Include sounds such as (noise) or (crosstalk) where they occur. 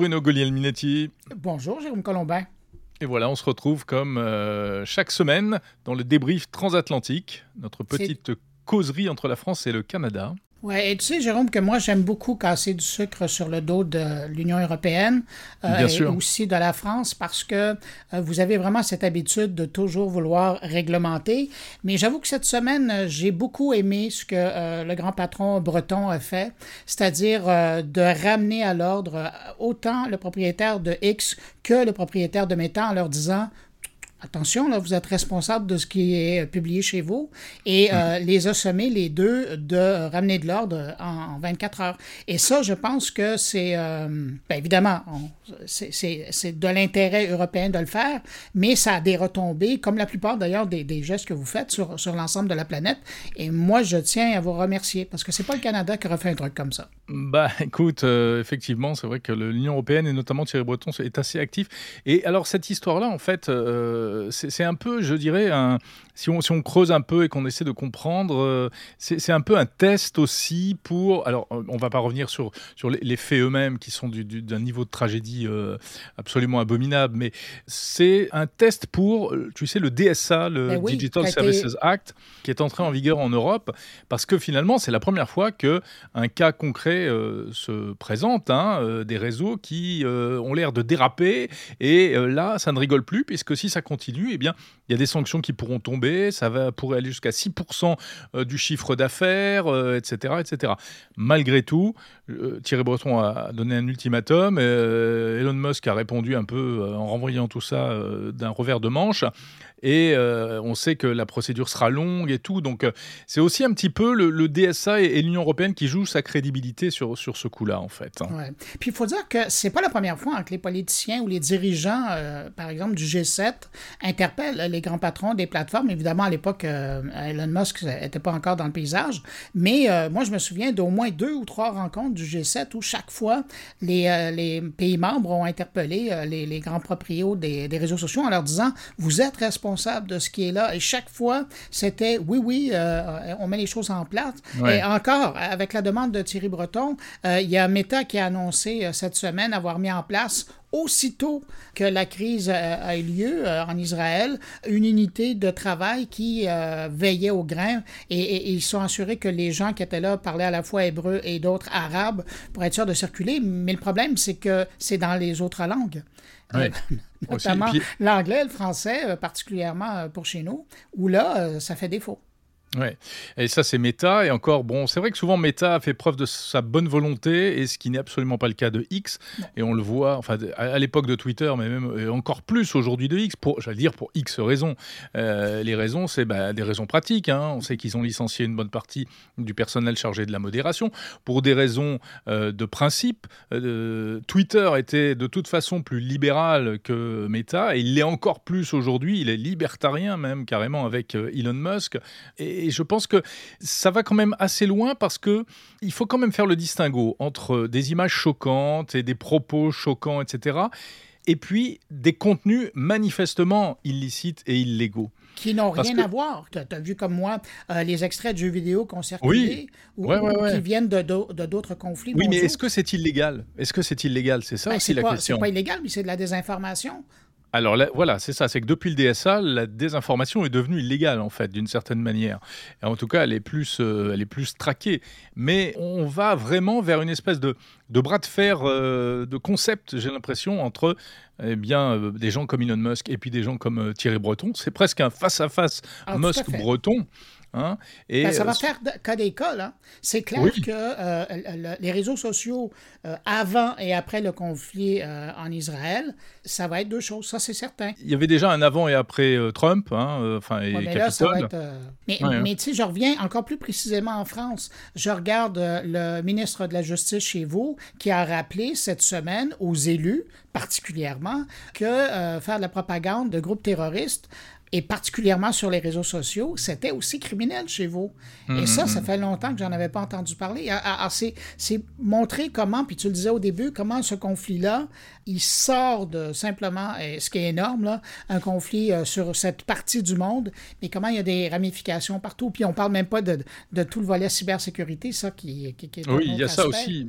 Bruno Guglielminetti. Bonjour Jérôme Colombin. Et voilà, on se retrouve comme euh, chaque semaine dans le débrief transatlantique, notre petite causerie entre la France et le Canada. Oui, et tu sais, Jérôme, que moi, j'aime beaucoup casser du sucre sur le dos de l'Union européenne euh, et aussi de la France parce que euh, vous avez vraiment cette habitude de toujours vouloir réglementer. Mais j'avoue que cette semaine, euh, j'ai beaucoup aimé ce que le grand patron breton a fait, c'est-à-dire de ramener à l'ordre autant le propriétaire de X que le propriétaire de Meta en leur disant Attention, là, vous êtes responsable de ce qui est publié chez vous et euh, les a sommés, les deux, de ramener de l'ordre en, 24 heures. Et ça, je pense que c'est, euh, bien évidemment, c'est de l'intérêt européen de le faire, mais ça a des retombées, comme la plupart d'ailleurs des, des, gestes que vous faites sur, sur l'ensemble de la planète. Et moi, je tiens à vous remercier parce que c'est pas le Canada qui aurait fait un truc comme ça. Bah, écoute, euh, effectivement, c'est vrai que l'Union européenne et notamment Thierry Breton est assez actif. Et alors, cette histoire-là, en fait, euh, c'est un peu, je dirais, un, si on, si on, creuse un peu et qu'on essaie de comprendre, euh, c'est un peu un test aussi pour. Alors, on va pas revenir sur, sur les, faits eux-mêmes qui sont d'un niveau de tragédie euh, absolument abominable, mais c'est un test pour, tu sais, le DSA, le ben Digital Services Act, qui est entré en vigueur en Europe, parce que finalement, c'est la première fois que un cas concret se présente, hein, des réseaux qui ont l'air de déraper, et là, ça ne rigole plus, puisque si ça continue, eh bien, il y a des sanctions qui pourront tomber, ça va, pourrait aller jusqu'à 6% euh, du chiffre d'affaires, etc., euh, etc. Malgré tout, euh, Thierry Breton a donné un ultimatum, Elon Musk a répondu un peu en renvoyant tout ça d'un revers de manche. Et euh, on sait que la procédure sera longue et tout. Donc, euh, c'est aussi un petit peu le, DSA et, l'Union européenne qui jouent sa crédibilité sur, sur ce coup-là, en fait. Puis, il faut dire que c'est pas la première fois que les politiciens ou les dirigeants, euh, par exemple, du G7, interpellent les grands patrons des plateformes. Évidemment, à l'époque, Elon Musk n'était pas encore dans le paysage. Mais moi, je me souviens d'au moins deux ou trois rencontres du G7 où chaque fois, les, les pays membres ont interpellé les, les, grands propriétaires des, des réseaux sociaux en leur disant Vous êtes responsables de ce qui est là. Et chaque fois, c'était oui, oui, euh, on met les choses en place. Et encore, avec la demande de Thierry Breton, euh, il y a Meta qui a annoncé euh, cette semaine avoir mis en place aussitôt que la crise a eu lieu en Israël, une unité de travail qui veillait au grain et, ils sont assurés que les gens qui étaient là parlaient à la fois hébreu et d'autres arabes pour être sûrs de circuler. Mais le problème, c'est que c'est dans les autres langues. (laughs) notamment l'anglais, le français, euh, particulièrement euh, pour chez nous, où là, euh, ça fait défaut. Ouais, et ça c'est Meta, et encore, bon, c'est vrai que souvent Meta a fait preuve de sa bonne volonté, et ce qui n'est absolument pas le cas de X, et on le voit, enfin, à, l'époque de Twitter, mais même encore plus aujourd'hui de X, pour, j'allais dire pour X raisons. Euh, les raisons, c'est bah, des raisons pratiques, hein. on sait qu'ils ont licencié une bonne partie du personnel chargé de la modération, pour des raisons euh, de principe, euh, Twitter était de toute façon plus libéral que Meta, et il l'est encore plus aujourd'hui, il est libertarien même, carrément, avec Elon Musk, et et je pense que ça va quand même assez loin parce que il faut quand même faire le distinguo entre des images choquantes et des propos choquants, etc. Et puis des contenus manifestement illicites et illégaux qui n'ont rien à voir. Tu as, vu comme moi euh, les extraits de jeux vidéo qu'on circulé ou, qui viennent de, d'autres conflits. Oui, mais est-ce que c'est illégal? Est-ce que c'est illégal? C'est ça ben, aussi la question. C'est pas illégal, mais c'est de la désinformation. Alors voilà, c'est ça, c'est que depuis le DSA, la désinformation est devenue illégale en fait, d'une certaine manière. Et en tout cas, elle est plus, euh, elle est plus traquée. Mais on va vraiment vers une espèce de, de bras de fer euh, de concept, j'ai l'impression, entre eh bien, euh, des gens comme Elon Musk et puis des gens comme Thierry Breton. C'est presque un face-à-face ah, Musk-Breton. Hein? Et, ben, ça va euh, faire cas d'école. Hein? C'est clair que euh, les réseaux sociaux, euh, avant et après le conflit en Israël, ça va être deux choses, ça c'est certain. Il y avait déjà un avant et après Trump, hein, enfin, et mais là, ça va être, Mais, mais tu sais, je reviens encore plus précisément en France. Je regarde le ministre de la Justice chez vous qui a rappelé cette semaine aux élus, particulièrement, que faire de la propagande de groupes terroristes, et particulièrement sur les réseaux sociaux, c'était aussi criminel chez vous. Et ça, ça mm-hmm. fait longtemps que j'en avais pas entendu parler. Ah, ah, ah, c'est montrer comment, puis tu le disais au début, comment ce conflit-là, il sort de simplement, ce qui est énorme, là, un conflit euh, sur cette partie du monde, mais comment il y a des ramifications partout. Puis on parle même pas de, de tout le volet cybersécurité, ça qui, qui, qui est... Oui, il y a ça aussi.